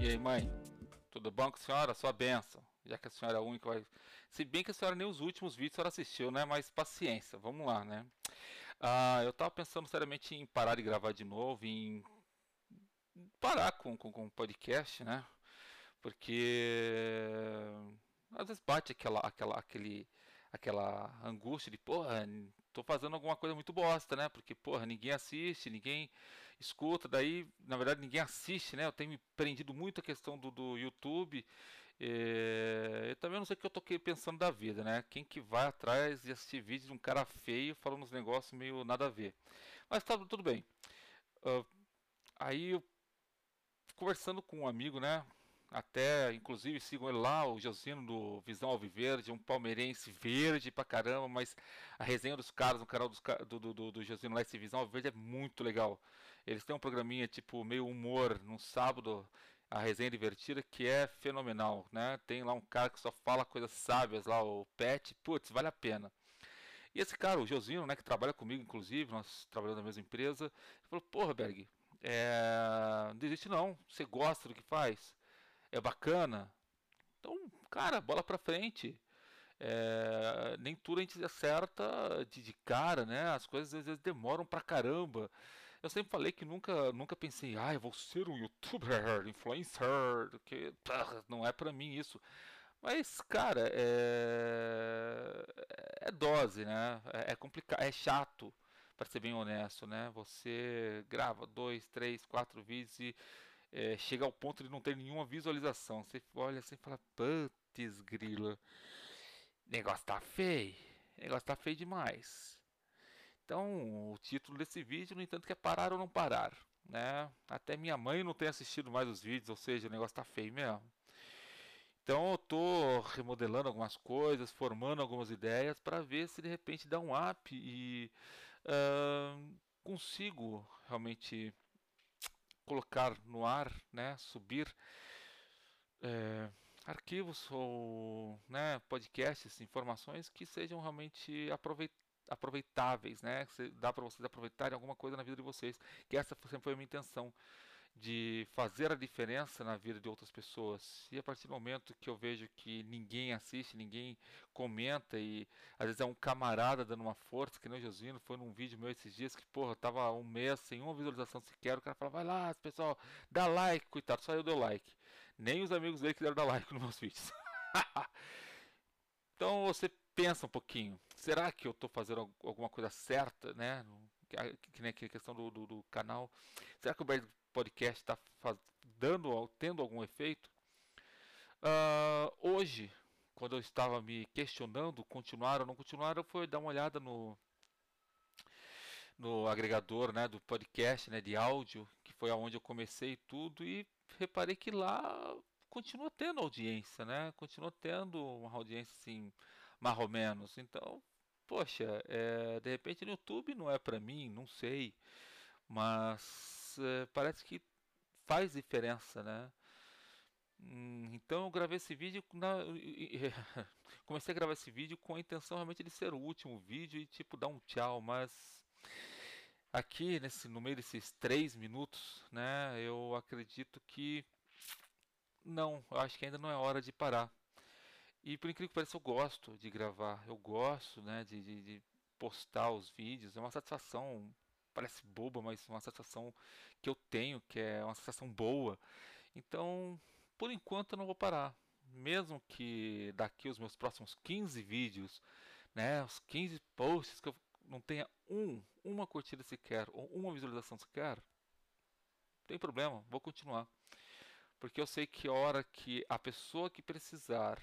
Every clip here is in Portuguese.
E aí, mãe? Tudo bom com a senhora? Sua benção. Já que a senhora é a única vai. Se bem que a senhora nem os últimos vídeos a senhora assistiu, né? Mas paciência, vamos lá, né? Ah, eu tava pensando seriamente em parar de gravar de novo, em parar com, com, com podcast, né? Porque às vezes bate aquela, aquela, aquele, aquela angústia de, porra, tô fazendo alguma coisa muito bosta, né? Porque, porra, ninguém assiste, ninguém escuta, daí, na verdade, ninguém assiste, né? Eu tenho me prendido muito a questão do, do YouTube. É... Eu também não sei o que eu tô pensando da vida, né? Quem que vai atrás de assistir vídeo de um cara feio falando uns negócios meio nada a ver. Mas tá tudo bem. Uh, aí eu conversando com um amigo, né? Até, inclusive, sigam ele lá, o Josino do Visão Alviverde, um palmeirense verde pra caramba, mas a resenha dos caras no canal dos, do, do, do, do Josino lá, esse Visão Alviverde é muito legal. Eles têm um programinha tipo meio humor no sábado, a resenha divertida, que é fenomenal, né? Tem lá um cara que só fala coisas sábias lá, o Pet, putz, vale a pena. E esse cara, o Josino, né, que trabalha comigo, inclusive, nós trabalhamos na mesma empresa, ele falou, porra, Berg, é... não desiste não, você gosta do que faz é bacana. Então, cara, bola pra frente. É, nem tudo a gente acerta de, de, cara, né? As coisas às vezes demoram pra caramba. Eu sempre falei que nunca, nunca pensei, ah, eu vou ser um youtuber, influencer, que não é pra mim isso. Mas, cara, é, é dose, né? É, é complicado, é chato, para ser bem honesto, né? Você grava dois, três, quatro vídeos e é, chega ao ponto de não ter nenhuma visualização. Você olha assim e fala, putz, grila, negócio tá feio, negócio tá feio demais. Então, o título desse vídeo, no entanto, é parar ou não parar, né? Até minha mãe não tem assistido mais os vídeos, ou seja, o negócio tá feio mesmo. Então eu tô remodelando algumas coisas, formando algumas ideias para ver se de repente dá um up e uh, consigo realmente colocar no ar, né, subir é, arquivos ou né, podcasts, informações que sejam realmente aproveitáveis, né, que dá para vocês aproveitarem alguma coisa na vida de vocês, que essa sempre foi a minha intenção de fazer a diferença na vida de outras pessoas. E a partir do momento que eu vejo que ninguém assiste, ninguém comenta e às vezes é um camarada dando uma força, que nem o Josino, foi num vídeo meu esses dias que, porra, tava um mês sem uma visualização sequer, o cara fala, vai lá, pessoal, dá like, coitado, só eu dei like. Nem os amigos dele quiseram dar like nos meus vídeos. então você pensa um pouquinho, será que eu estou fazendo alguma coisa certa, né? Que nem aqui a questão do, do, do canal. Será que o podcast está dando, tendo algum efeito. Uh, hoje, quando eu estava me questionando continuar ou não continuar, eu fui dar uma olhada no no agregador, né, do podcast, né, de áudio, que foi aonde eu comecei tudo e reparei que lá continua tendo audiência, né? Continua tendo uma audiência assim, mais ou menos. Então, poxa, é, de repente no YouTube não é para mim, não sei, mas é, parece que faz diferença, né? Hum, então eu gravei esse vídeo na, comecei a gravar esse vídeo com a intenção realmente de ser o último vídeo e tipo dar um tchau, mas aqui nesse no meio desses três minutos, né? Eu acredito que não, acho que ainda não é hora de parar. E por incrível que pareça, eu gosto de gravar, eu gosto, né, de, de, de postar os vídeos, é uma satisfação parece boba, mas uma sensação que eu tenho, que é uma sensação boa. Então, por enquanto eu não vou parar. Mesmo que daqui os meus próximos 15 vídeos, né, os 15 posts que eu não tenha um, uma curtida sequer ou uma visualização sequer, não tem problema, vou continuar. Porque eu sei que a hora que a pessoa que precisar,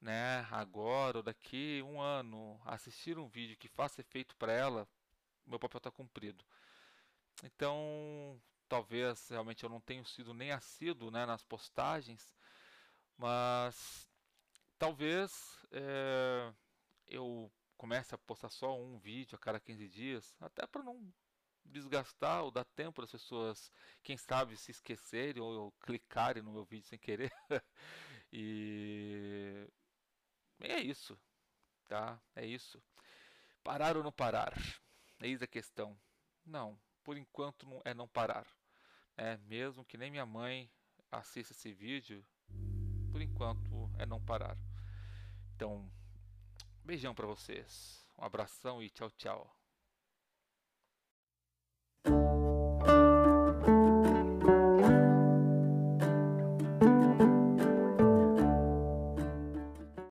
né, agora ou daqui um ano, assistir um vídeo que faça efeito para ela, meu papel está cumprido. Então, talvez realmente eu não tenha sido nem assíduo né, nas postagens, mas talvez é, eu comece a postar só um vídeo a cada 15 dias, até para não desgastar ou dar tempo das pessoas, quem sabe, se esquecerem ou, clicarem no meu vídeo sem querer. e é isso, tá? É isso. Parar ou não parar? Eis a questão. Não, por enquanto é não parar. É, mesmo que nem minha mãe assista esse vídeo, por enquanto é não parar. Então, beijão para vocês. Um abração e tchau, tchau.